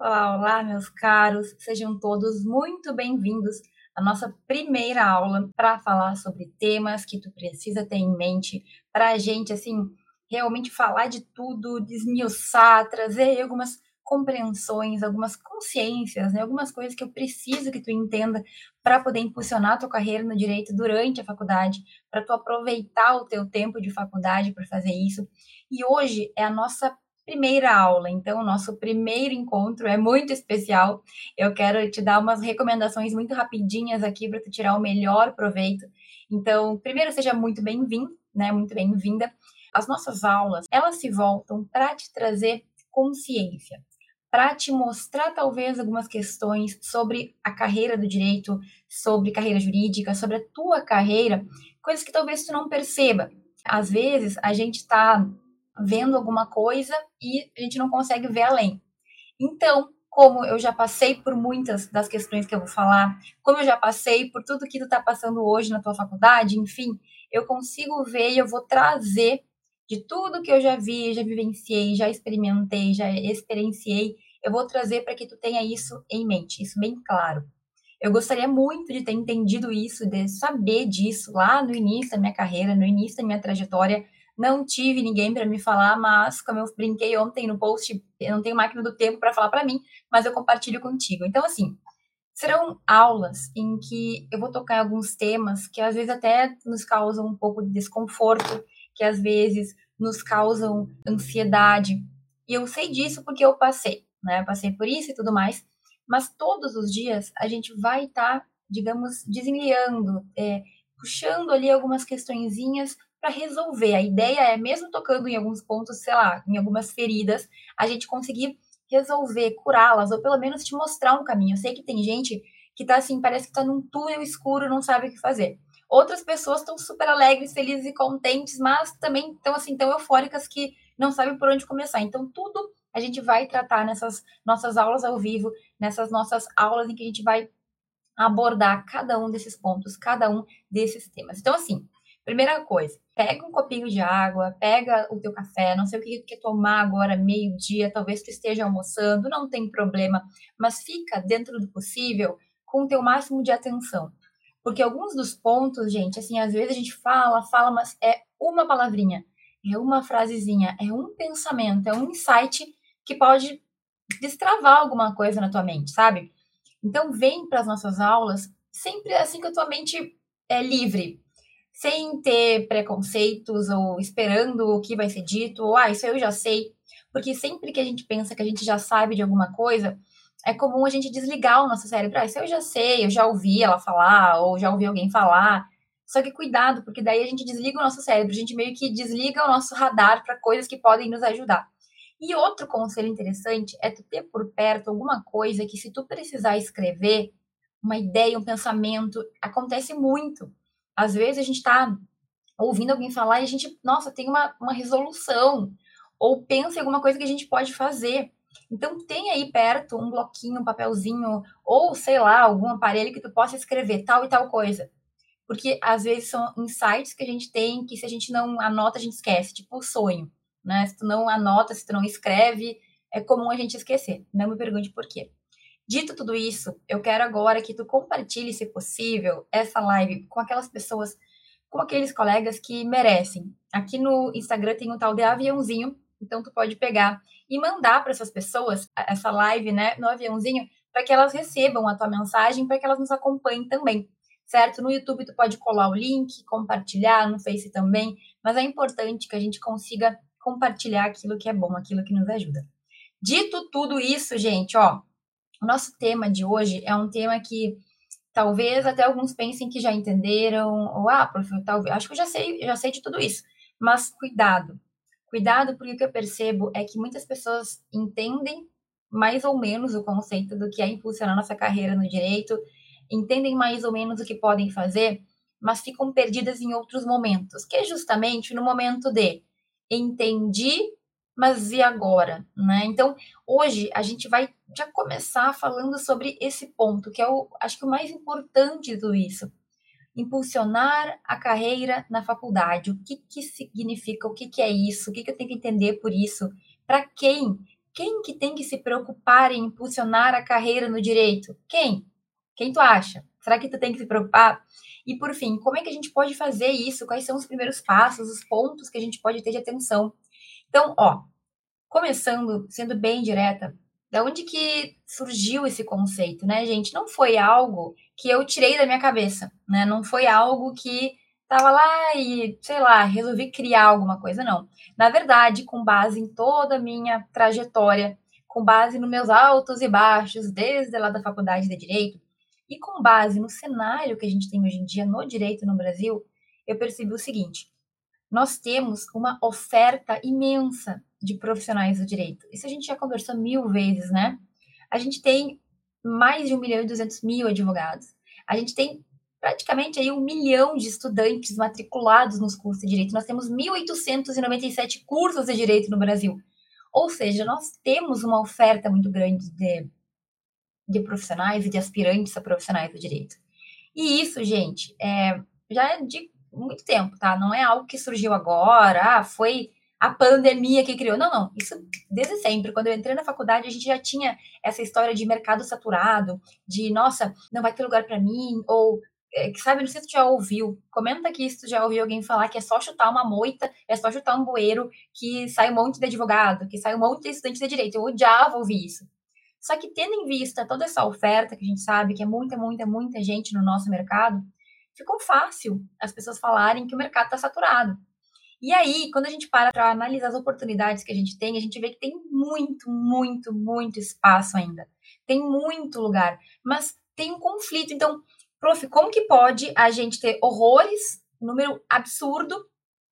Olá, olá, meus caros, sejam todos muito bem-vindos à nossa primeira aula para falar sobre temas que tu precisa ter em mente para a gente, assim, realmente falar de tudo, desmiuçar, trazer algumas compreensões, algumas consciências, né, algumas coisas que eu preciso que tu entenda para poder impulsionar a tua carreira no direito durante a faculdade, para tu aproveitar o teu tempo de faculdade para fazer isso. E hoje é a nossa primeira aula. Então, o nosso primeiro encontro é muito especial. Eu quero te dar umas recomendações muito rapidinhas aqui para tu tirar o melhor proveito. Então, primeiro, seja muito bem-vindo, né? Muito bem-vinda. As nossas aulas, elas se voltam para te trazer consciência, para te mostrar talvez algumas questões sobre a carreira do direito, sobre carreira jurídica, sobre a tua carreira, coisas que talvez tu não perceba. Às vezes a gente está vendo alguma coisa e a gente não consegue ver além. Então, como eu já passei por muitas das questões que eu vou falar, como eu já passei por tudo que tu está passando hoje na tua faculdade, enfim, eu consigo ver e eu vou trazer de tudo que eu já vi, já vivenciei, já experimentei, já experienciei, eu vou trazer para que tu tenha isso em mente, isso bem claro. Eu gostaria muito de ter entendido isso, de saber disso lá no início da minha carreira, no início da minha trajetória, não tive ninguém para me falar, mas como eu brinquei ontem no post, eu não tenho máquina do tempo para falar para mim, mas eu compartilho contigo. Então, assim, serão aulas em que eu vou tocar em alguns temas que às vezes até nos causam um pouco de desconforto, que às vezes nos causam ansiedade. E eu sei disso porque eu passei, né? Eu passei por isso e tudo mais. Mas todos os dias a gente vai estar, tá, digamos, desenliando, é, puxando ali algumas questõezinhas para resolver. A ideia é, mesmo tocando em alguns pontos, sei lá, em algumas feridas, a gente conseguir resolver, curá-las, ou pelo menos te mostrar um caminho. Eu sei que tem gente que tá assim, parece que tá num túnel escuro, não sabe o que fazer. Outras pessoas estão super alegres, felizes e contentes, mas também estão assim, tão eufóricas que não sabem por onde começar. Então, tudo a gente vai tratar nessas nossas aulas ao vivo, nessas nossas aulas em que a gente vai abordar cada um desses pontos, cada um desses temas. Então, assim, Primeira coisa, pega um copinho de água, pega o teu café, não sei o que tu quer tomar agora, meio-dia, talvez tu esteja almoçando, não tem problema, mas fica dentro do possível com o teu máximo de atenção. Porque alguns dos pontos, gente, assim, às vezes a gente fala, fala, mas é uma palavrinha, é uma frasezinha, é um pensamento, é um insight que pode destravar alguma coisa na tua mente, sabe? Então, vem para as nossas aulas sempre assim que a tua mente é livre, sem ter preconceitos ou esperando o que vai ser dito, ou ah, isso eu já sei. Porque sempre que a gente pensa que a gente já sabe de alguma coisa, é comum a gente desligar o nosso cérebro. Ah, isso eu já sei, eu já ouvi ela falar, ou já ouvi alguém falar. Só que cuidado, porque daí a gente desliga o nosso cérebro, a gente meio que desliga o nosso radar para coisas que podem nos ajudar. E outro conselho interessante é tu ter por perto alguma coisa que se tu precisar escrever, uma ideia, um pensamento, acontece muito. Às vezes a gente está ouvindo alguém falar e a gente, nossa, tem uma, uma resolução, ou pensa em alguma coisa que a gente pode fazer. Então, tem aí perto um bloquinho, um papelzinho, ou sei lá, algum aparelho que tu possa escrever tal e tal coisa. Porque às vezes são insights que a gente tem que se a gente não anota, a gente esquece, tipo o sonho, né? Se tu não anota, se tu não escreve, é comum a gente esquecer. Não me pergunte por quê. Dito tudo isso, eu quero agora que tu compartilhe, se possível, essa live com aquelas pessoas, com aqueles colegas que merecem. Aqui no Instagram tem um tal de aviãozinho, então tu pode pegar e mandar para essas pessoas essa live, né, no aviãozinho, para que elas recebam a tua mensagem, para que elas nos acompanhem também, certo? No YouTube tu pode colar o link, compartilhar, no Face também, mas é importante que a gente consiga compartilhar aquilo que é bom, aquilo que nos ajuda. Dito tudo isso, gente, ó, o nosso tema de hoje é um tema que talvez até alguns pensem que já entenderam, ou ah, prof, talvez, acho que eu já sei, já sei de tudo isso. Mas cuidado. Cuidado, porque o que eu percebo é que muitas pessoas entendem mais ou menos o conceito do que é impulsionar nossa carreira no direito, entendem mais ou menos o que podem fazer, mas ficam perdidas em outros momentos, que é justamente no momento de entendi, mas e agora, né? Então, hoje a gente vai já começar falando sobre esse ponto, que é o, acho que o mais importante tudo isso. Impulsionar a carreira na faculdade. O que que significa? O que que é isso? O que que eu tenho que entender por isso? Para quem quem que tem que se preocupar em impulsionar a carreira no direito? Quem? Quem tu acha? Será que tu tem que se preocupar? E por fim, como é que a gente pode fazer isso? Quais são os primeiros passos, os pontos que a gente pode ter de atenção? Então, ó, começando, sendo bem direta, da onde que surgiu esse conceito, né, gente? Não foi algo que eu tirei da minha cabeça, né? Não foi algo que tava lá e, sei lá, resolvi criar alguma coisa, não. Na verdade, com base em toda a minha trajetória, com base nos meus altos e baixos, desde lá da faculdade de Direito, e com base no cenário que a gente tem hoje em dia no direito no Brasil, eu percebi o seguinte: nós temos uma oferta imensa de profissionais do direito. Isso a gente já conversou mil vezes, né? A gente tem mais de 1 milhão e 200 mil advogados. A gente tem praticamente aí um milhão de estudantes matriculados nos cursos de direito. Nós temos 1.897 cursos de direito no Brasil. Ou seja, nós temos uma oferta muito grande de, de profissionais e de aspirantes a profissionais do direito. E isso, gente, é, já é de muito tempo, tá? Não é algo que surgiu agora, ah, foi a pandemia que criou. Não, não. Isso desde sempre. Quando eu entrei na faculdade, a gente já tinha essa história de mercado saturado, de nossa, não vai ter lugar para mim, ou que sabe, não sei se tu já ouviu. Comenta aqui se tu já ouviu alguém falar que é só chutar uma moita, é só chutar um bueiro, que sai um monte de advogado, que sai um monte de estudante de direito. Eu odiava ouvir isso. Só que tendo em vista toda essa oferta, que a gente sabe que é muita, muita, muita gente no nosso mercado, ficou fácil as pessoas falarem que o mercado está saturado. E aí, quando a gente para para analisar as oportunidades que a gente tem, a gente vê que tem muito, muito, muito espaço ainda. Tem muito lugar, mas tem um conflito. Então, prof, como que pode a gente ter horrores, número absurdo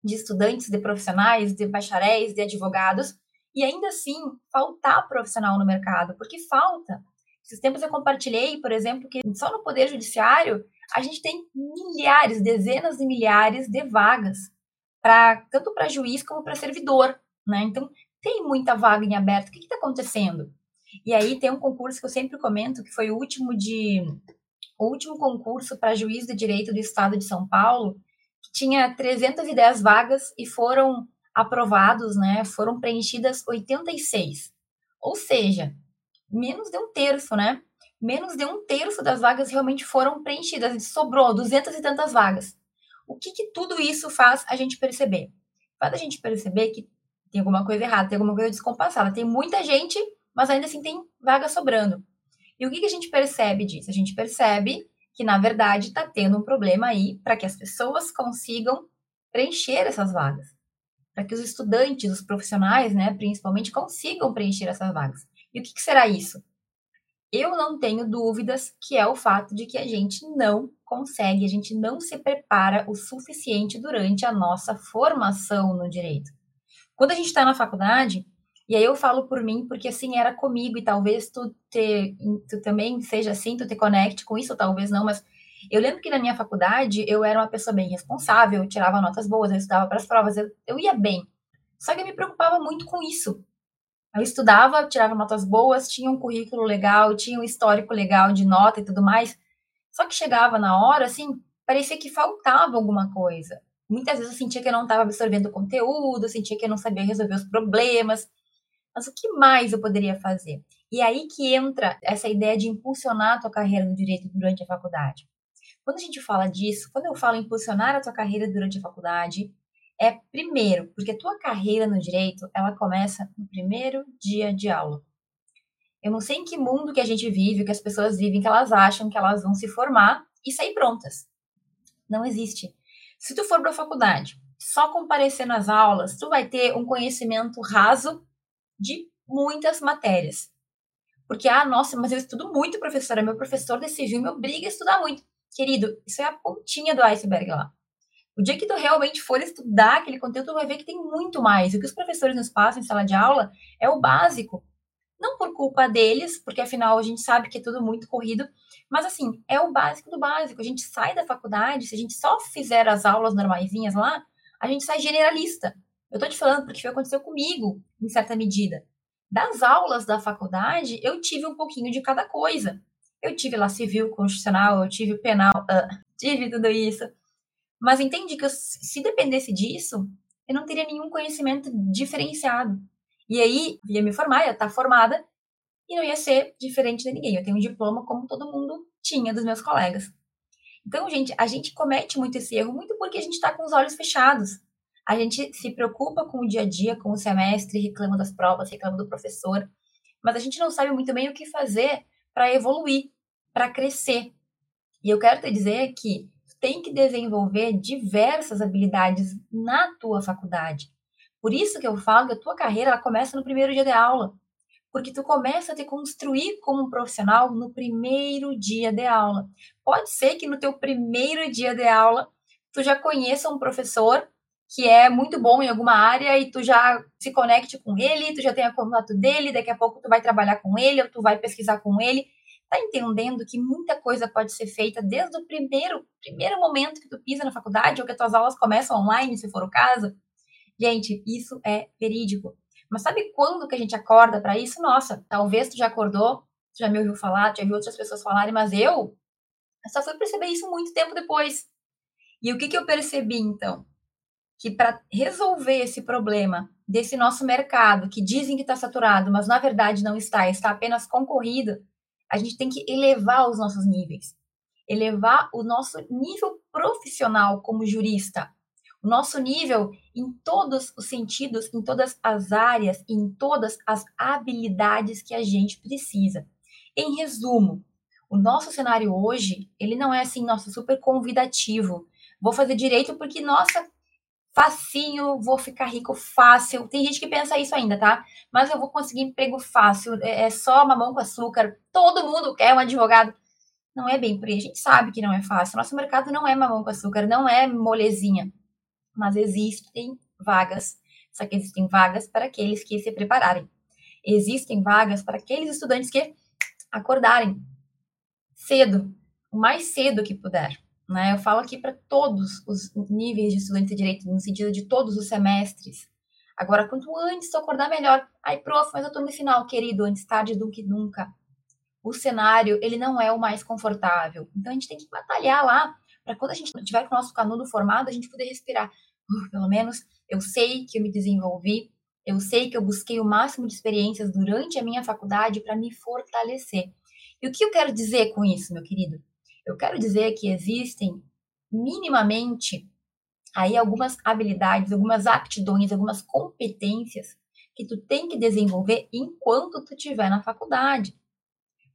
de estudantes, de profissionais, de bacharéis, de advogados, e ainda assim faltar profissional no mercado? Porque falta. Esses tempos eu compartilhei, por exemplo, que só no Poder Judiciário a gente tem milhares, dezenas de milhares de vagas para tanto para juiz como para servidor, né? Então tem muita vaga em aberto. O que está acontecendo? E aí tem um concurso que eu sempre comento que foi o último de o último concurso para juiz de direito do estado de São Paulo, que tinha 310 vagas e foram aprovados, né? Foram preenchidas 86. Ou seja, menos de um terço, né? Menos de um terço das vagas realmente foram preenchidas, sobrou 200 e tantas vagas. O que, que tudo isso faz a gente perceber? Faz a gente perceber que tem alguma coisa errada, tem alguma coisa descompassada. Tem muita gente, mas ainda assim tem vaga sobrando. E o que, que a gente percebe disso? A gente percebe que, na verdade, está tendo um problema aí para que as pessoas consigam preencher essas vagas. Para que os estudantes, os profissionais, né, principalmente, consigam preencher essas vagas. E o que, que será isso? Eu não tenho dúvidas que é o fato de que a gente não consegue, a gente não se prepara o suficiente durante a nossa formação no direito. Quando a gente está na faculdade, e aí eu falo por mim, porque assim era comigo, e talvez tu, te, tu também seja assim, tu te conecte com isso, talvez não, mas eu lembro que na minha faculdade eu era uma pessoa bem responsável, eu tirava notas boas, eu estudava para as provas, eu, eu ia bem. Só que eu me preocupava muito com isso. Eu estudava, tirava notas boas, tinha um currículo legal, tinha um histórico legal de nota e tudo mais. Só que chegava na hora, assim, parecia que faltava alguma coisa. Muitas vezes eu sentia que eu não estava absorvendo o conteúdo, sentia que eu não sabia resolver os problemas. Mas o que mais eu poderia fazer? E aí que entra essa ideia de impulsionar a tua carreira no direito durante a faculdade. Quando a gente fala disso, quando eu falo impulsionar a tua carreira durante a faculdade, é primeiro, porque tua carreira no direito, ela começa no primeiro dia de aula. Eu não sei em que mundo que a gente vive, que as pessoas vivem, que elas acham que elas vão se formar e sair prontas. Não existe. Se tu for para a faculdade, só comparecer nas aulas, tu vai ter um conhecimento raso de muitas matérias. Porque, ah, nossa, mas eu estudo muito, professora. Meu professor de civil me obriga a estudar muito. Querido, isso é a pontinha do iceberg lá. O dia que tu realmente for estudar aquele conteúdo, tu vai ver que tem muito mais. O que os professores nos passam em sala de aula é o básico. Não por culpa deles, porque afinal a gente sabe que é tudo muito corrido, mas assim, é o básico do básico. A gente sai da faculdade, se a gente só fizer as aulas normaisinhas lá, a gente sai generalista. Eu tô te falando porque foi aconteceu comigo, em certa medida. Das aulas da faculdade, eu tive um pouquinho de cada coisa. Eu tive lá civil, constitucional, eu tive penal, uh, tive tudo isso. Mas entende que eu, se dependesse disso, eu não teria nenhum conhecimento diferenciado. E aí, ia me formar, ia estar formada, e não ia ser diferente de ninguém. Eu tenho um diploma como todo mundo tinha dos meus colegas. Então, gente, a gente comete muito esse erro, muito porque a gente está com os olhos fechados. A gente se preocupa com o dia a dia, com o semestre, reclama das provas, reclama do professor, mas a gente não sabe muito bem o que fazer para evoluir, para crescer. E eu quero te dizer que tem que desenvolver diversas habilidades na tua faculdade. Por isso que eu falo que a tua carreira ela começa no primeiro dia de aula. Porque tu começa a te construir como um profissional no primeiro dia de aula. Pode ser que no teu primeiro dia de aula tu já conheça um professor que é muito bom em alguma área e tu já se conecte com ele, tu já tenha contato dele, daqui a pouco tu vai trabalhar com ele ou tu vai pesquisar com ele tá entendendo que muita coisa pode ser feita desde o primeiro, primeiro momento que tu pisa na faculdade ou que as tuas aulas começam online, se for o caso? Gente, isso é verídico. Mas sabe quando que a gente acorda para isso? Nossa, talvez tu já acordou, tu já me ouviu falar, tu já viu outras pessoas falarem, mas eu, eu só fui perceber isso muito tempo depois. E o que, que eu percebi então? Que para resolver esse problema desse nosso mercado, que dizem que está saturado, mas na verdade não está, está apenas concorrido, a gente tem que elevar os nossos níveis, elevar o nosso nível profissional como jurista, o nosso nível em todos os sentidos, em todas as áreas, em todas as habilidades que a gente precisa. Em resumo, o nosso cenário hoje, ele não é assim, nossa, super convidativo. Vou fazer direito porque, nossa, facinho, vou ficar rico fácil. Tem gente que pensa isso ainda, tá? Mas eu vou conseguir emprego fácil, é, é só mamão com açúcar. Todo mundo quer um advogado. Não é bem por aí. A gente sabe que não é fácil. Nosso mercado não é mamão com açúcar, não é molezinha. Mas existem vagas. Só que existem vagas para aqueles que se prepararem. Existem vagas para aqueles estudantes que acordarem cedo, o mais cedo que puder. Né? Eu falo aqui para todos os níveis de estudante de direito, no sentido de todos os semestres. Agora, quanto antes tu acordar, melhor. Ai, prof, mas eu tô no final, querido, antes tarde do que nunca. O cenário, ele não é o mais confortável. Então, a gente tem que batalhar lá, para quando a gente tiver com o nosso canudo formado, a gente poder respirar. Uh, pelo menos, eu sei que eu me desenvolvi, eu sei que eu busquei o máximo de experiências durante a minha faculdade para me fortalecer. E o que eu quero dizer com isso, meu querido? Eu quero dizer que existem minimamente aí algumas habilidades, algumas aptidões, algumas competências que tu tem que desenvolver enquanto tu estiver na faculdade.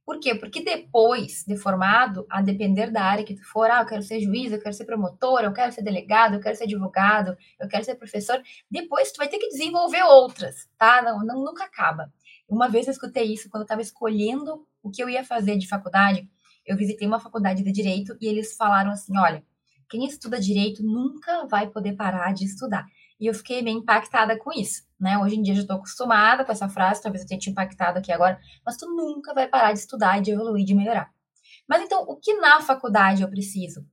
Por quê? Porque depois de formado, a depender da área que tu for, ah, eu quero ser juiz, eu quero ser promotor, eu quero ser delegado, eu quero ser advogado, eu quero ser professor, depois tu vai ter que desenvolver outras, tá? Não, não nunca acaba. Uma vez eu escutei isso quando eu estava escolhendo o que eu ia fazer de faculdade, eu visitei uma faculdade de direito e eles falaram assim: olha, quem estuda direito nunca vai poder parar de estudar. E eu fiquei bem impactada com isso, né? Hoje em dia eu já estou acostumada com essa frase, talvez eu tenha te impactado aqui agora, mas tu nunca vai parar de estudar, de evoluir, de melhorar. Mas então, o que na faculdade eu preciso?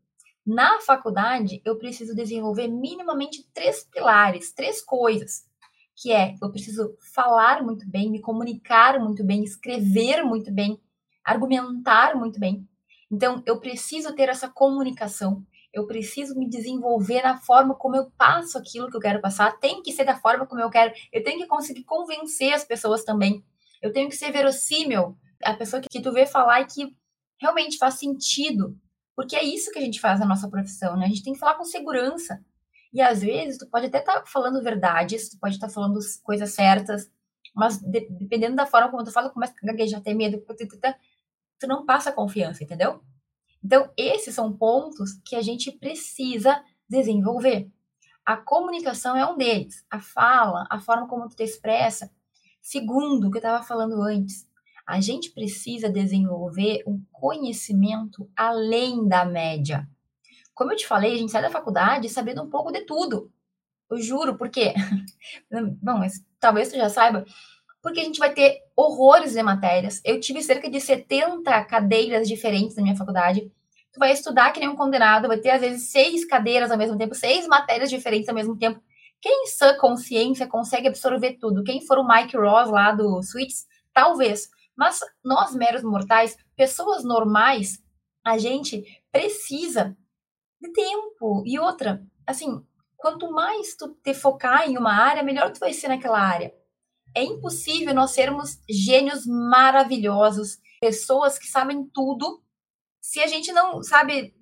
Na faculdade, eu preciso desenvolver minimamente três pilares, três coisas, que é eu preciso falar muito bem, me comunicar muito bem, escrever muito bem, argumentar muito bem. Então, eu preciso ter essa comunicação, eu preciso me desenvolver na forma como eu passo aquilo que eu quero passar, tem que ser da forma como eu quero, eu tenho que conseguir convencer as pessoas também, eu tenho que ser verossímil, a pessoa que tu vê falar e que realmente faz sentido, porque é isso que a gente faz na nossa profissão, né? A gente tem que falar com segurança. E às vezes tu pode até estar tá falando verdades, tu pode estar tá falando coisas certas, mas de, dependendo da forma como tu fala, começa a gaguejar, ter medo, tu não passa confiança, entendeu? Então, esses são pontos que a gente precisa desenvolver. A comunicação é um deles. A fala, a forma como tu te expressa. Segundo, o que eu estava falando antes, a gente precisa desenvolver um conhecimento além da média. Como eu te falei, a gente sai da faculdade sabendo um pouco de tudo. Eu juro, por quê? Bom, mas talvez tu já saiba, porque a gente vai ter horrores de matérias. Eu tive cerca de 70 cadeiras diferentes na minha faculdade. Tu vai estudar que nem um condenado, vai ter às vezes seis cadeiras ao mesmo tempo, seis matérias diferentes ao mesmo tempo. Quem em sã consciência consegue absorver tudo? Quem for o Mike Ross lá do Suits, talvez. Mas nós, meros mortais, pessoas normais, a gente precisa de tempo. E outra, assim, quanto mais tu te focar em uma área, melhor tu vai ser naquela área. É impossível nós sermos gênios maravilhosos, pessoas que sabem tudo, se a gente não sabe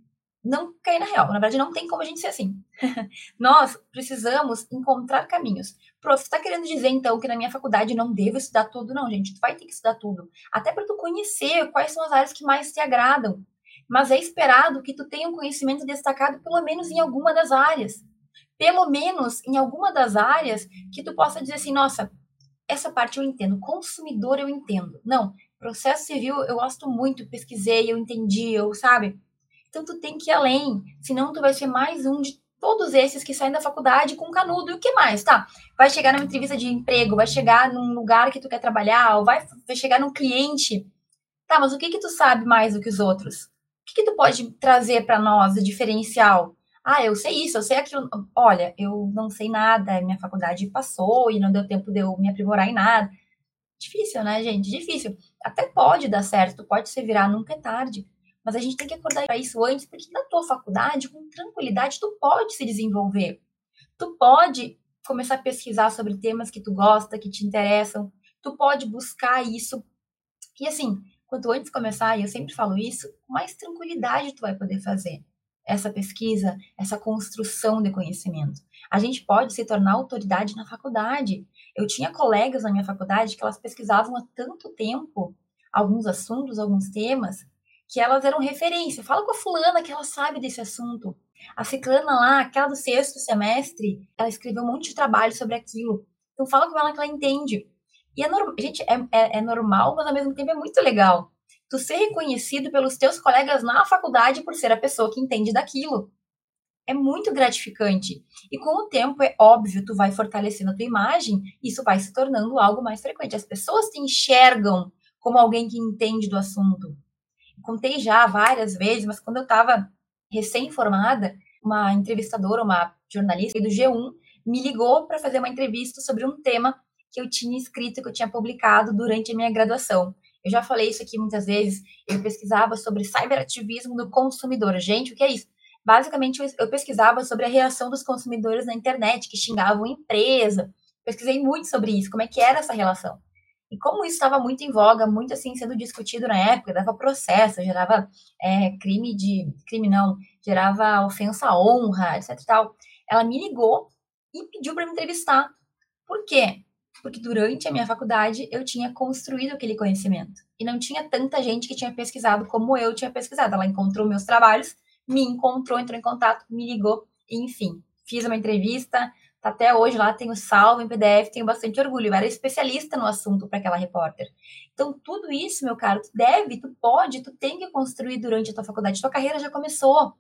não cair na real. Na verdade, não tem como a gente ser assim. Nós precisamos encontrar caminhos. Prof, você está querendo dizer, então, que na minha faculdade não devo estudar tudo? Não, gente, tu vai ter que estudar tudo. Até para tu conhecer quais são as áreas que mais te agradam. Mas é esperado que tu tenha um conhecimento destacado, pelo menos em alguma das áreas. Pelo menos em alguma das áreas que tu possa dizer assim, nossa, essa parte eu entendo, consumidor eu entendo. Não, processo civil eu gosto muito, pesquisei, eu entendi, eu, sabe? Então tu tem que ir além, senão tu vai ser mais um de todos esses que saem da faculdade com canudo. E o que mais? Tá, vai chegar numa entrevista de emprego, vai chegar num lugar que tu quer trabalhar, ou vai, vai chegar num cliente. Tá, mas o que que tu sabe mais do que os outros? O que que tu pode trazer para nós de diferencial? Ah, eu sei isso, eu sei aquilo. Olha, eu não sei nada, minha faculdade passou e não deu tempo de eu me aprimorar em nada. Difícil, né, gente? Difícil. Até pode dar certo, pode se virar, nunca é tarde. Mas a gente tem que acordar para isso antes, porque na tua faculdade, com tranquilidade, tu pode se desenvolver. Tu pode começar a pesquisar sobre temas que tu gosta, que te interessam. Tu pode buscar isso. E assim, quanto antes começar, e eu sempre falo isso, mais tranquilidade tu vai poder fazer essa pesquisa, essa construção de conhecimento. A gente pode se tornar autoridade na faculdade. Eu tinha colegas na minha faculdade que elas pesquisavam há tanto tempo alguns assuntos, alguns temas, que elas eram referência. Fala com a fulana que ela sabe desse assunto. A ciclana lá, aquela do sexto semestre, ela escreveu um monte de trabalho sobre aquilo. Então fala com ela que ela entende. E é normal, gente, é, é, é normal, mas ao mesmo tempo é muito legal. Tu ser reconhecido pelos teus colegas na faculdade por ser a pessoa que entende daquilo. É muito gratificante. E com o tempo, é óbvio, tu vai fortalecendo a tua imagem, isso vai se tornando algo mais frequente. As pessoas te enxergam como alguém que entende do assunto contei já várias vezes, mas quando eu estava recém-formada, uma entrevistadora, uma jornalista do G1, me ligou para fazer uma entrevista sobre um tema que eu tinha escrito, que eu tinha publicado durante a minha graduação. Eu já falei isso aqui muitas vezes. Eu pesquisava sobre cyberativismo do consumidor. Gente, o que é isso? Basicamente, eu pesquisava sobre a reação dos consumidores na internet, que xingavam empresa. Pesquisei muito sobre isso, como é que era essa relação. E como isso estava muito em voga, muito assim sendo discutido na época, dava processo, gerava é, crime de. crime não, gerava ofensa à honra, etc tal. Ela me ligou e pediu para me entrevistar. Por quê? Porque durante a minha faculdade eu tinha construído aquele conhecimento. E não tinha tanta gente que tinha pesquisado como eu tinha pesquisado. Ela encontrou meus trabalhos, me encontrou, entrou em contato, me ligou, enfim, fiz uma entrevista, Tá até hoje lá, tenho salvo em PDF, tenho bastante orgulho. Eu era especialista no assunto para aquela repórter. Então, tudo isso, meu caro, tu deve, tu pode, tu tem que construir durante a tua faculdade. Tua carreira já começou.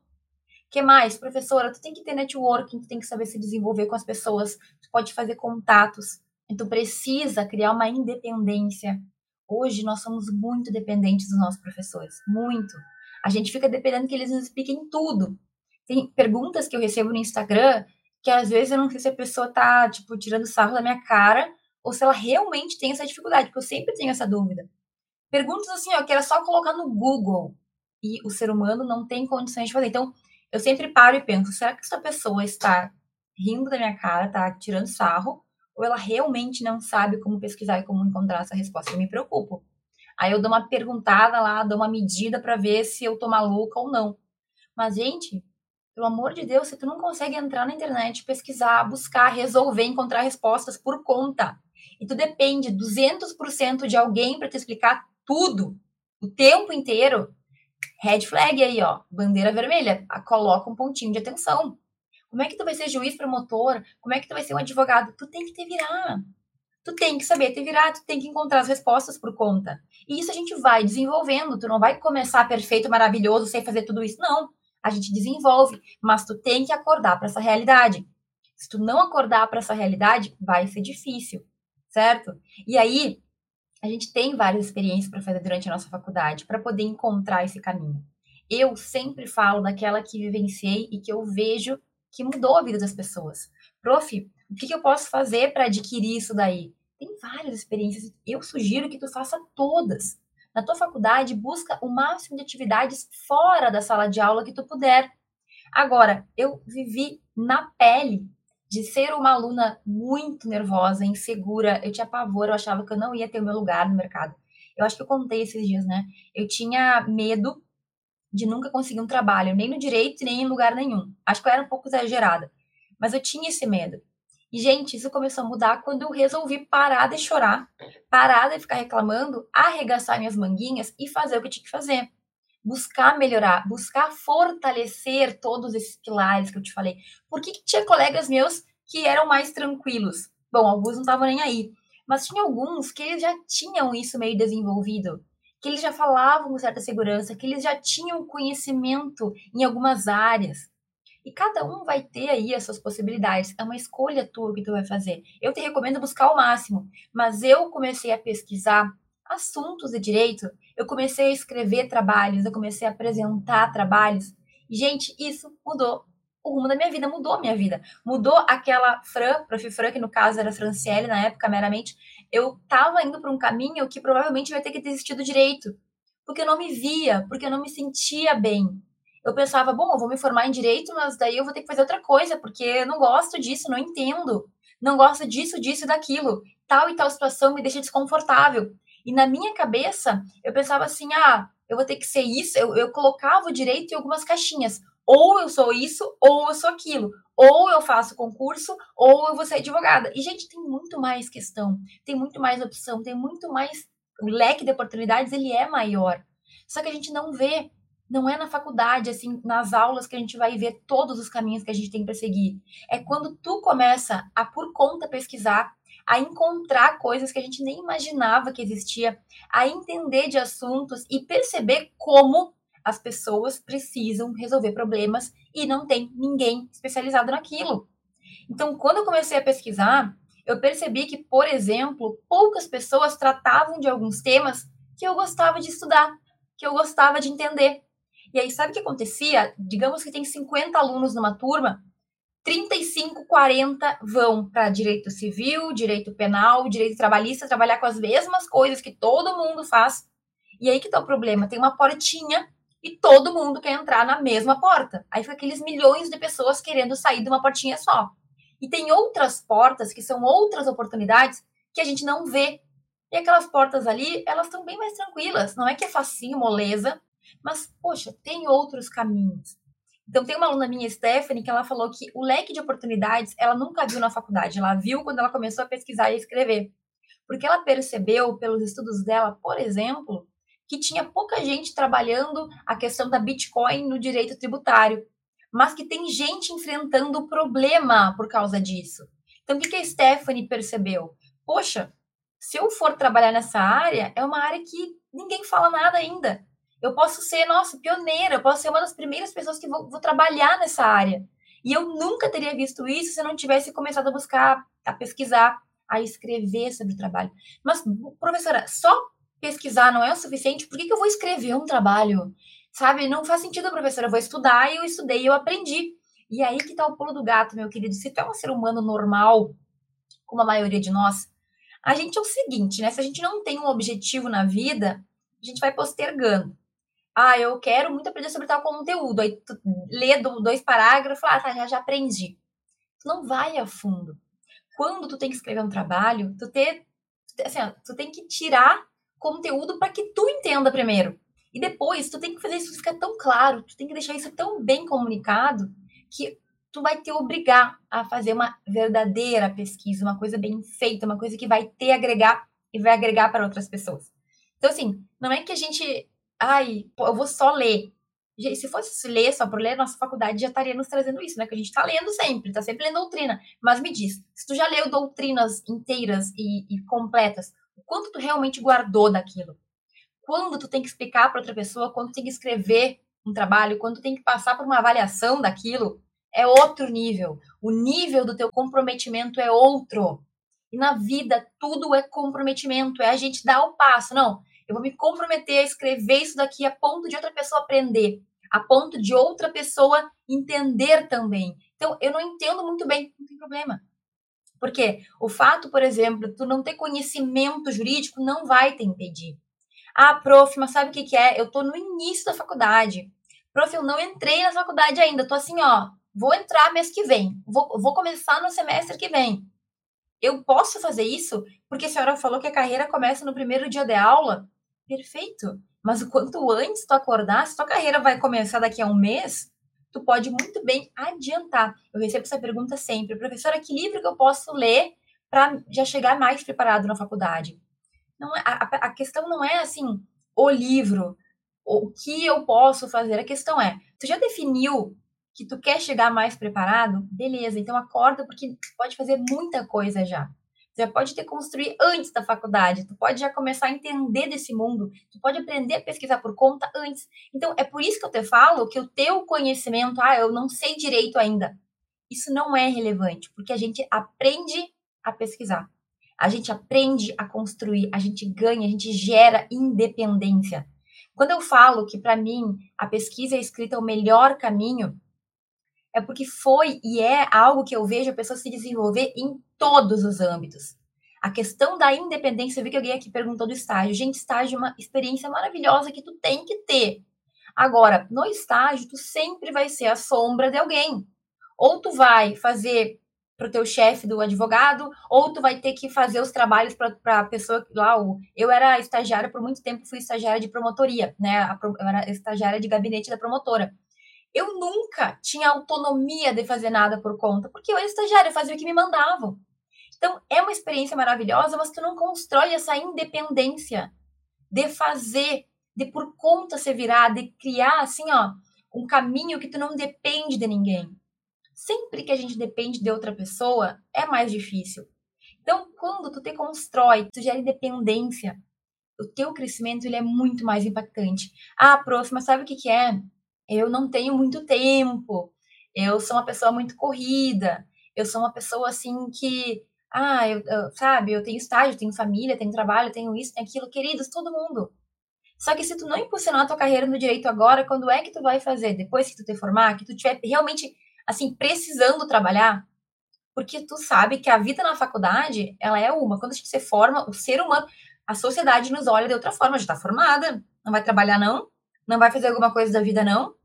que mais? Professora, tu tem que ter networking, tu tem que saber se desenvolver com as pessoas, tu pode fazer contatos. Tu precisa criar uma independência. Hoje nós somos muito dependentes dos nossos professores, muito. A gente fica dependendo que eles nos expliquem tudo. Tem perguntas que eu recebo no Instagram que às vezes eu não sei se a pessoa tá, tipo, tirando sarro da minha cara ou se ela realmente tem essa dificuldade, porque eu sempre tenho essa dúvida. Perguntas assim, ó, que era só colocar no Google e o ser humano não tem condições de fazer. Então, eu sempre paro e penso, será que essa pessoa está rindo da minha cara, tá tirando sarro, ou ela realmente não sabe como pesquisar e como encontrar essa resposta? Eu me preocupo. Aí eu dou uma perguntada lá, dou uma medida para ver se eu tô maluca ou não. Mas, gente, pelo amor de Deus, se tu não consegue entrar na internet, pesquisar, buscar, resolver, encontrar respostas por conta, e tu depende 200% de alguém para te explicar tudo, o tempo inteiro, red flag aí, ó, bandeira vermelha, coloca um pontinho de atenção. Como é que tu vai ser juiz promotor? Como é que tu vai ser um advogado? Tu tem que te virar. Tu tem que saber te virar, tu tem que encontrar as respostas por conta. E isso a gente vai desenvolvendo, tu não vai começar perfeito, maravilhoso, sem fazer tudo isso. Não a gente desenvolve, mas tu tem que acordar para essa realidade. Se tu não acordar para essa realidade, vai ser difícil, certo? E aí, a gente tem várias experiências para fazer durante a nossa faculdade para poder encontrar esse caminho. Eu sempre falo daquela que vivenciei e que eu vejo que mudou a vida das pessoas. Prof, o que, que eu posso fazer para adquirir isso daí? Tem várias experiências. Eu sugiro que tu faça todas. Na tua faculdade, busca o máximo de atividades fora da sala de aula que tu puder. Agora, eu vivi na pele de ser uma aluna muito nervosa, insegura, eu tinha pavor, eu achava que eu não ia ter o meu lugar no mercado. Eu acho que eu contei esses dias, né? Eu tinha medo de nunca conseguir um trabalho, nem no direito, nem em lugar nenhum. Acho que eu era um pouco exagerada, mas eu tinha esse medo. E, gente, isso começou a mudar quando eu resolvi parar de chorar, parar de ficar reclamando, arregaçar minhas manguinhas e fazer o que tinha que fazer. Buscar melhorar, buscar fortalecer todos esses pilares que eu te falei. Por que, que tinha colegas meus que eram mais tranquilos? Bom, alguns não estavam nem aí, mas tinha alguns que já tinham isso meio desenvolvido, que eles já falavam com certa segurança, que eles já tinham conhecimento em algumas áreas. E cada um vai ter aí as suas possibilidades. É uma escolha tua que tu vai fazer. Eu te recomendo buscar o máximo, mas eu comecei a pesquisar assuntos de direito, eu comecei a escrever trabalhos, eu comecei a apresentar trabalhos. Gente, isso mudou o rumo da minha vida, mudou a minha vida. Mudou aquela Fran, prof. Fran, que no caso era Franciele na época, meramente. Eu tava indo para um caminho que provavelmente vai ter que desistir do direito. Porque eu não me via, porque eu não me sentia bem eu pensava, bom, eu vou me formar em direito, mas daí eu vou ter que fazer outra coisa, porque eu não gosto disso, não entendo. Não gosto disso, disso e daquilo. Tal e tal situação me deixa desconfortável. E na minha cabeça, eu pensava assim, ah, eu vou ter que ser isso. Eu, eu colocava o direito em algumas caixinhas. Ou eu sou isso, ou eu sou aquilo. Ou eu faço concurso, ou eu vou ser advogada. E, gente, tem muito mais questão, tem muito mais opção, tem muito mais. O leque de oportunidades, ele é maior. Só que a gente não vê não é na faculdade, assim, nas aulas que a gente vai ver todos os caminhos que a gente tem para seguir. É quando tu começa a por conta pesquisar, a encontrar coisas que a gente nem imaginava que existia, a entender de assuntos e perceber como as pessoas precisam resolver problemas e não tem ninguém especializado naquilo. Então, quando eu comecei a pesquisar, eu percebi que, por exemplo, poucas pessoas tratavam de alguns temas que eu gostava de estudar, que eu gostava de entender. E aí, sabe o que acontecia? Digamos que tem 50 alunos numa turma, 35, 40 vão para direito civil, direito penal, direito trabalhista, trabalhar com as mesmas coisas que todo mundo faz. E aí que tá o problema: tem uma portinha e todo mundo quer entrar na mesma porta. Aí fica aqueles milhões de pessoas querendo sair de uma portinha só. E tem outras portas que são outras oportunidades que a gente não vê. E aquelas portas ali, elas estão bem mais tranquilas. Não é que é facinho, moleza, mas, poxa, tem outros caminhos. Então, tem uma aluna minha, Stephanie, que ela falou que o leque de oportunidades ela nunca viu na faculdade, ela viu quando ela começou a pesquisar e escrever. Porque ela percebeu, pelos estudos dela, por exemplo, que tinha pouca gente trabalhando a questão da Bitcoin no direito tributário, mas que tem gente enfrentando problema por causa disso. Então, o que a Stephanie percebeu? Poxa, se eu for trabalhar nessa área, é uma área que ninguém fala nada ainda. Eu posso ser, nossa, pioneira, eu posso ser uma das primeiras pessoas que vou, vou trabalhar nessa área. E eu nunca teria visto isso se eu não tivesse começado a buscar, a pesquisar, a escrever sobre o trabalho. Mas, professora, só pesquisar não é o suficiente? Por que, que eu vou escrever um trabalho? Sabe? Não faz sentido, professora. Eu vou estudar e eu estudei e eu aprendi. E aí que tá o pulo do gato, meu querido. Se tu é um ser humano normal, como a maioria de nós, a gente é o seguinte, né? Se a gente não tem um objetivo na vida, a gente vai postergando ah, eu quero muito aprender sobre tal conteúdo. Aí tu lê dois parágrafos, ah, tá, já, já aprendi. Tu não vai a fundo. Quando tu tem que escrever um trabalho, tu, ter, assim, tu tem que tirar conteúdo para que tu entenda primeiro. E depois, tu tem que fazer isso ficar tão claro, tu tem que deixar isso tão bem comunicado que tu vai te obrigar a fazer uma verdadeira pesquisa, uma coisa bem feita, uma coisa que vai te agregar e vai agregar para outras pessoas. Então, assim, não é que a gente ai, eu vou só ler. Se fosse ler só por ler, nossa faculdade já estaria nos trazendo isso, né? Que a gente está lendo sempre, está sempre lendo doutrina. Mas me diz, se tu já leu doutrinas inteiras e, e completas, o quanto tu realmente guardou daquilo? Quando tu tem que explicar para outra pessoa, quando tu tem que escrever um trabalho, quando tu tem que passar por uma avaliação daquilo, é outro nível. O nível do teu comprometimento é outro. E na vida, tudo é comprometimento, é a gente dar o passo. Não, eu vou me comprometer a escrever isso daqui a ponto de outra pessoa aprender, a ponto de outra pessoa entender também. Então, eu não entendo muito bem, não tem problema. Porque o fato, por exemplo, tu não ter conhecimento jurídico não vai te impedir. Ah, prof, mas sabe o que, que é? Eu tô no início da faculdade. Prof, eu não entrei na faculdade ainda, tô assim, ó, vou entrar mês que vem, vou, vou começar no semestre que vem. Eu posso fazer isso porque a senhora falou que a carreira começa no primeiro dia de aula. Perfeito. Mas o quanto antes tu acordar, se tua carreira vai começar daqui a um mês, tu pode muito bem adiantar. Eu recebo essa pergunta sempre, professora, que livro que eu posso ler para já chegar mais preparado na faculdade? Não é, a, a questão não é assim, o livro, o que eu posso fazer. A questão é, tu já definiu que tu quer chegar mais preparado, beleza, então acorda porque pode fazer muita coisa já. Já pode ter construído antes da faculdade, tu pode já começar a entender desse mundo, tu pode aprender a pesquisar por conta antes. Então, é por isso que eu te falo que o teu conhecimento, ah, eu não sei direito ainda. Isso não é relevante, porque a gente aprende a pesquisar. A gente aprende a construir, a gente ganha, a gente gera independência. Quando eu falo que para mim a pesquisa e a escrita é o melhor caminho, é porque foi e é algo que eu vejo a pessoa se desenvolver em todos os âmbitos. A questão da independência, eu vi que alguém aqui perguntou do estágio. Gente, estágio é uma experiência maravilhosa que tu tem que ter. Agora, no estágio, tu sempre vai ser a sombra de alguém. Ou tu vai fazer para o teu chefe do advogado, ou tu vai ter que fazer os trabalhos para a pessoa lá. Eu era estagiária por muito tempo, fui estagiária de promotoria, né? Eu era estagiária de gabinete da promotora eu nunca tinha autonomia de fazer nada por conta, porque eu era estagiária, eu fazia o que me mandavam. Então, é uma experiência maravilhosa, mas tu não constrói essa independência de fazer, de por conta se virar, de criar, assim, ó, um caminho que tu não depende de ninguém. Sempre que a gente depende de outra pessoa, é mais difícil. Então, quando tu te constrói, tu gera independência, o teu crescimento ele é muito mais impactante. Ah, prof, mas sabe o que, que é? Eu não tenho muito tempo, eu sou uma pessoa muito corrida, eu sou uma pessoa assim que, ah, eu, eu, sabe, eu tenho estágio, tenho família, tenho trabalho, tenho isso, tenho aquilo, queridos, todo mundo. Só que se tu não impulsionar a tua carreira no direito agora, quando é que tu vai fazer? Depois que tu te formar, que tu estiver realmente, assim, precisando trabalhar? Porque tu sabe que a vida na faculdade, ela é uma. Quando a gente se forma, o ser humano, a sociedade nos olha de outra forma. Já tá formada, não vai trabalhar não, não vai fazer alguma coisa da vida não,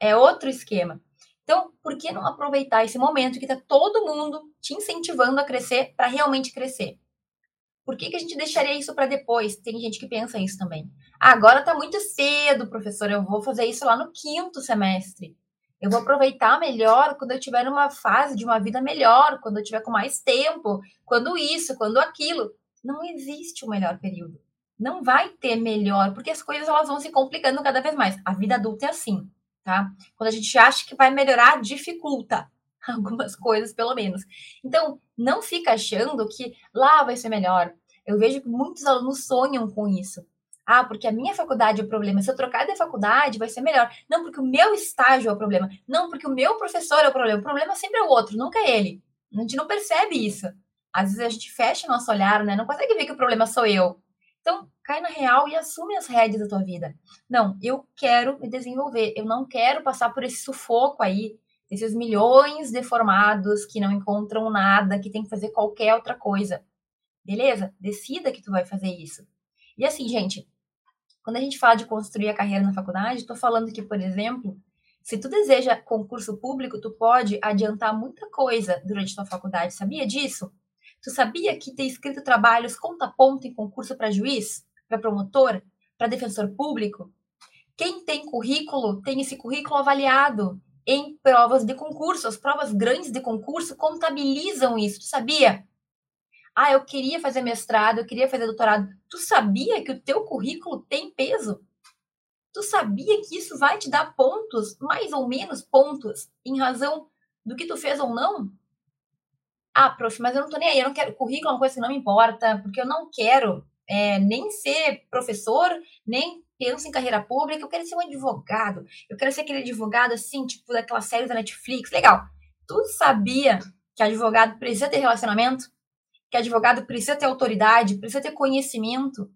é outro esquema. Então, por que não aproveitar esse momento que está todo mundo te incentivando a crescer para realmente crescer? Por que, que a gente deixaria isso para depois? Tem gente que pensa isso também. Ah, agora está muito cedo, professor, eu vou fazer isso lá no quinto semestre. Eu vou aproveitar melhor quando eu tiver numa fase de uma vida melhor, quando eu tiver com mais tempo, quando isso, quando aquilo. Não existe o um melhor período. Não vai ter melhor, porque as coisas elas vão se complicando cada vez mais. A vida adulta é assim tá? Quando a gente acha que vai melhorar, dificulta algumas coisas, pelo menos. Então, não fica achando que lá vai ser melhor. Eu vejo que muitos alunos sonham com isso. Ah, porque a minha faculdade é o problema. Se eu trocar de faculdade, vai ser melhor. Não, porque o meu estágio é o problema. Não, porque o meu professor é o problema. O problema sempre é o outro, nunca é ele. A gente não percebe isso. Às vezes a gente fecha nosso olhar, né? Não consegue ver que o problema sou eu. Então, cai na real e assume as rédeas da tua vida. Não, eu quero me desenvolver, eu não quero passar por esse sufoco aí, esses milhões de formados que não encontram nada, que tem que fazer qualquer outra coisa. Beleza? Decida que tu vai fazer isso. E assim, gente, quando a gente fala de construir a carreira na faculdade, estou falando que, por exemplo, se tu deseja concurso público, tu pode adiantar muita coisa durante tua faculdade. Sabia disso? Tu sabia que ter escrito trabalhos conta ponto em concurso para juiz, para promotor, para defensor público? Quem tem currículo tem esse currículo avaliado em provas de concurso. As provas grandes de concurso contabilizam isso. Tu sabia? Ah, eu queria fazer mestrado, eu queria fazer doutorado. Tu sabia que o teu currículo tem peso? Tu sabia que isso vai te dar pontos, mais ou menos pontos, em razão do que tu fez ou não? Ah, prof, mas eu não tô nem aí, eu não quero. Currículo é uma coisa que não me importa, porque eu não quero é, nem ser professor, nem penso em carreira pública, eu quero ser um advogado. Eu quero ser aquele advogado, assim, tipo, daquela série da Netflix. Legal. Tu sabia que advogado precisa ter relacionamento? Que advogado precisa ter autoridade, precisa ter conhecimento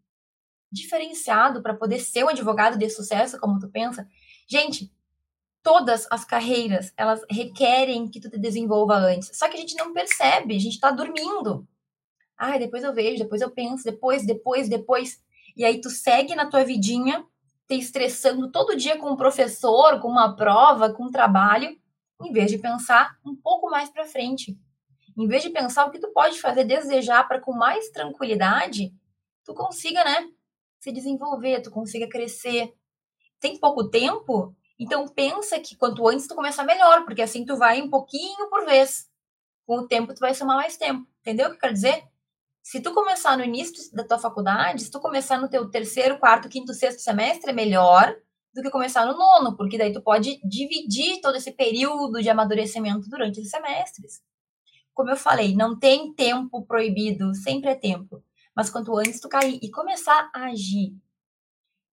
diferenciado para poder ser um advogado de sucesso, como tu pensa? Gente, todas as carreiras, elas requerem que tu te desenvolva antes. Só que a gente não percebe, a gente está dormindo. Ah, depois eu vejo, depois eu penso, depois, depois, depois. E aí tu segue na tua vidinha, te estressando todo dia com um professor, com uma prova, com um trabalho, em vez de pensar um pouco mais para frente. Em vez de pensar o que tu pode fazer desejar para com mais tranquilidade, tu consiga, né, se desenvolver, tu consiga crescer. Tem pouco tempo, então pensa que quanto antes tu começar melhor, porque assim tu vai um pouquinho por vez. Com o tempo tu vai somar mais tempo. Entendeu o que eu quero dizer? Se tu começar no início da tua faculdade, se tu começar no teu terceiro, quarto, quinto, sexto semestre, é melhor do que começar no nono, porque daí tu pode dividir todo esse período de amadurecimento durante os semestres. Como eu falei, não tem tempo proibido, sempre é tempo. Mas quanto antes tu cair e começar a agir,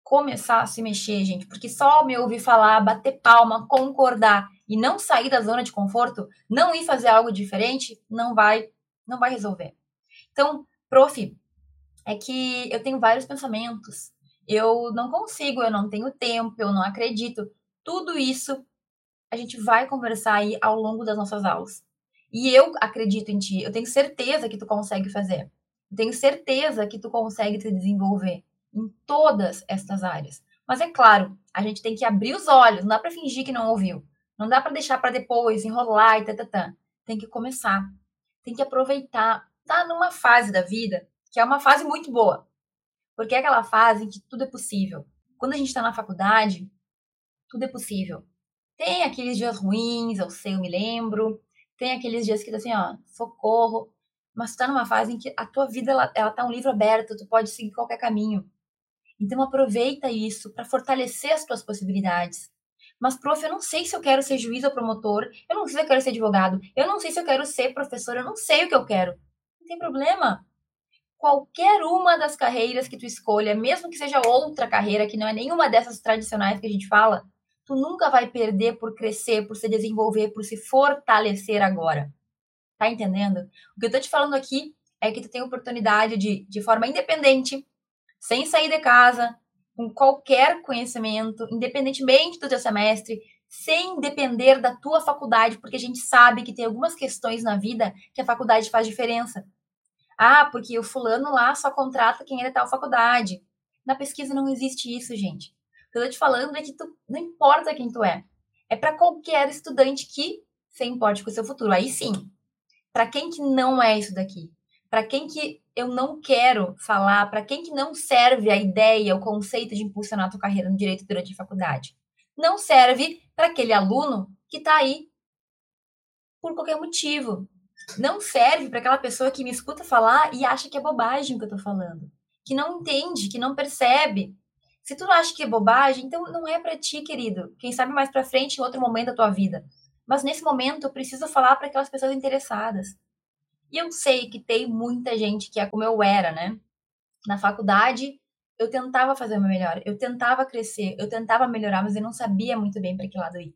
começar a se mexer, gente, porque só me ouvir falar, bater palma, concordar e não sair da zona de conforto, não ir fazer algo diferente, não vai, não vai resolver. Então, prof, é que eu tenho vários pensamentos, eu não consigo, eu não tenho tempo, eu não acredito. Tudo isso a gente vai conversar aí ao longo das nossas aulas. E eu acredito em ti, eu tenho certeza que tu consegue fazer. Eu tenho certeza que tu consegue se desenvolver em todas estas áreas. Mas é claro, a gente tem que abrir os olhos, não dá para fingir que não ouviu. Não dá para deixar para depois, enrolar e tatatã. Tem que começar. Tem que aproveitar. Tá numa fase da vida que é uma fase muito boa. Porque é aquela fase em que tudo é possível. Quando a gente está na faculdade, tudo é possível. Tem aqueles dias ruins, eu sei, eu me lembro. Tem aqueles dias que tá assim, ó, socorro. Mas tu tá numa fase em que a tua vida, ela, ela tá um livro aberto, tu pode seguir qualquer caminho. Então aproveita isso para fortalecer as tuas possibilidades. Mas, prof, eu não sei se eu quero ser juiz ou promotor, eu não sei se eu quero ser advogado, eu não sei se eu quero ser professor, eu não sei o que eu quero. Não tem problema qualquer uma das carreiras que tu escolha, mesmo que seja outra carreira, que não é nenhuma dessas tradicionais que a gente fala, tu nunca vai perder por crescer, por se desenvolver, por se fortalecer agora. Tá entendendo? O que eu tô te falando aqui é que tu tem oportunidade de, de forma independente, sem sair de casa, com qualquer conhecimento, independentemente do teu semestre, sem depender da tua faculdade, porque a gente sabe que tem algumas questões na vida que a faculdade faz diferença. Ah, porque o fulano lá só contrata quem é da tal faculdade. Na pesquisa não existe isso, gente. O que eu tô te falando é que tu, não importa quem tu é. É para qualquer estudante que se importe com o seu futuro. Aí sim. Para quem que não é isso daqui? Para quem que eu não quero falar, para quem que não serve a ideia, o conceito de impulsionar a tua carreira no direito durante a faculdade? Não serve para aquele aluno que está aí por qualquer motivo, não serve para aquela pessoa que me escuta falar e acha que é bobagem o que eu tô falando, que não entende, que não percebe. Se tu não acha que é bobagem, então não é para ti, querido. Quem sabe mais para frente em outro momento da tua vida. Mas nesse momento eu preciso falar para aquelas pessoas interessadas. E eu sei que tem muita gente que é como eu era, né? Na faculdade, eu tentava fazer meu melhor, eu tentava crescer, eu tentava melhorar, mas eu não sabia muito bem para que lado ir.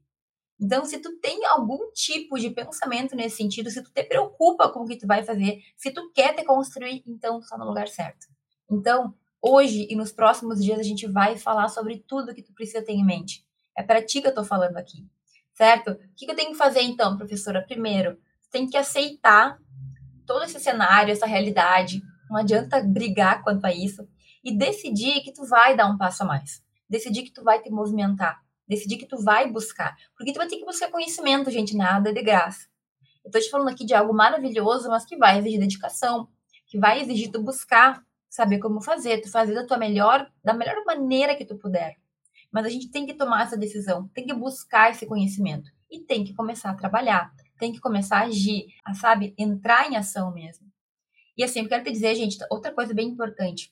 Então, se tu tem algum tipo de pensamento nesse sentido, se tu te preocupa com o que tu vai fazer, se tu quer te construir, então tu tá no lugar certo. Então, hoje e nos próximos dias a gente vai falar sobre tudo que tu precisa ter em mente. É para ti que eu tô falando aqui, certo? O que eu tenho que fazer então, professora? Primeiro, tu tem que aceitar todo esse cenário, essa realidade. Não adianta brigar quanto a isso e decidir que tu vai dar um passo a mais. Decidir que tu vai te movimentar decidir que tu vai buscar. Porque tu vai ter que buscar conhecimento, gente, nada de graça. Eu tô te falando aqui de algo maravilhoso, mas que vai exigir dedicação, que vai exigir tu buscar saber como fazer, tu fazer da tua melhor, da melhor maneira que tu puder. Mas a gente tem que tomar essa decisão, tem que buscar esse conhecimento e tem que começar a trabalhar, tem que começar a agir, a, sabe, entrar em ação mesmo. E assim, eu quero te dizer, gente, outra coisa bem importante.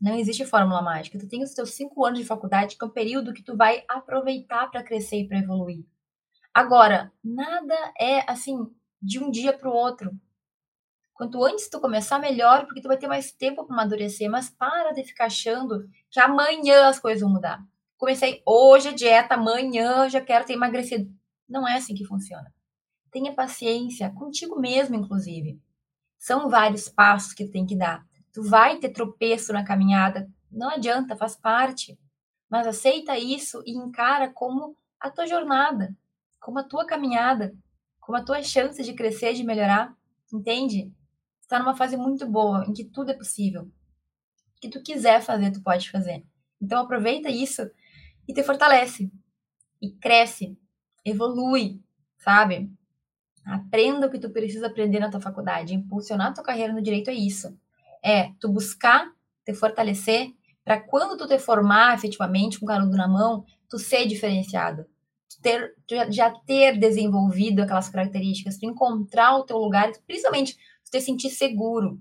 Não existe fórmula mágica. Tu tem os teus cinco anos de faculdade, que é um período que tu vai aproveitar para crescer e para evoluir. Agora, nada é assim de um dia para o outro. Quanto antes tu começar, melhor, porque tu vai ter mais tempo para amadurecer. Mas para de ficar achando que amanhã as coisas vão mudar. Comecei hoje a dieta, amanhã já quero ter emagrecido. Não é assim que funciona. Tenha paciência contigo mesmo, inclusive. São vários passos que tu tem que dar. Tu vai ter tropeço na caminhada, não adianta, faz parte. Mas aceita isso e encara como a tua jornada, como a tua caminhada, como a tua chance de crescer, de melhorar, entende? Está numa fase muito boa em que tudo é possível. O que tu quiser fazer, tu pode fazer. Então aproveita isso e te fortalece. E cresce, evolui, sabe? Aprenda o que tu precisa aprender na tua faculdade. Impulsionar a tua carreira no direito é isso. É tu buscar te fortalecer para quando tu te formar efetivamente com o canudo na mão, tu ser diferenciado. Ter, já ter desenvolvido aquelas características, tu encontrar o teu lugar, principalmente tu te sentir seguro.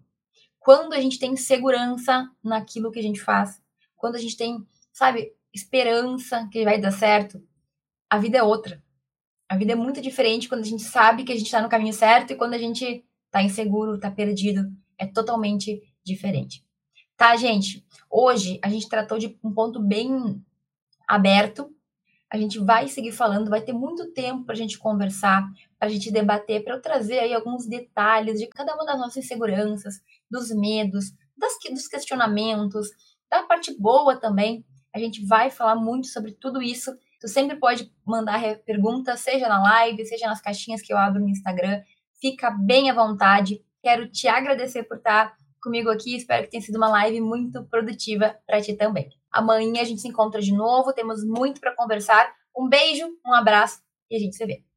Quando a gente tem segurança naquilo que a gente faz, quando a gente tem, sabe, esperança que vai dar certo, a vida é outra. A vida é muito diferente quando a gente sabe que a gente está no caminho certo e quando a gente está inseguro, está perdido. É totalmente diferente. Tá, gente? Hoje a gente tratou de um ponto bem aberto. A gente vai seguir falando, vai ter muito tempo para a gente conversar, para a gente debater, para eu trazer aí alguns detalhes de cada uma das nossas inseguranças, dos medos, das, dos questionamentos, da parte boa também. A gente vai falar muito sobre tudo isso Tu sempre pode mandar pergunta, seja na live, seja nas caixinhas que eu abro no Instagram. Fica bem à vontade. Quero te agradecer por estar comigo aqui. Espero que tenha sido uma live muito produtiva para ti também. Amanhã a gente se encontra de novo. Temos muito para conversar. Um beijo, um abraço e a gente se vê.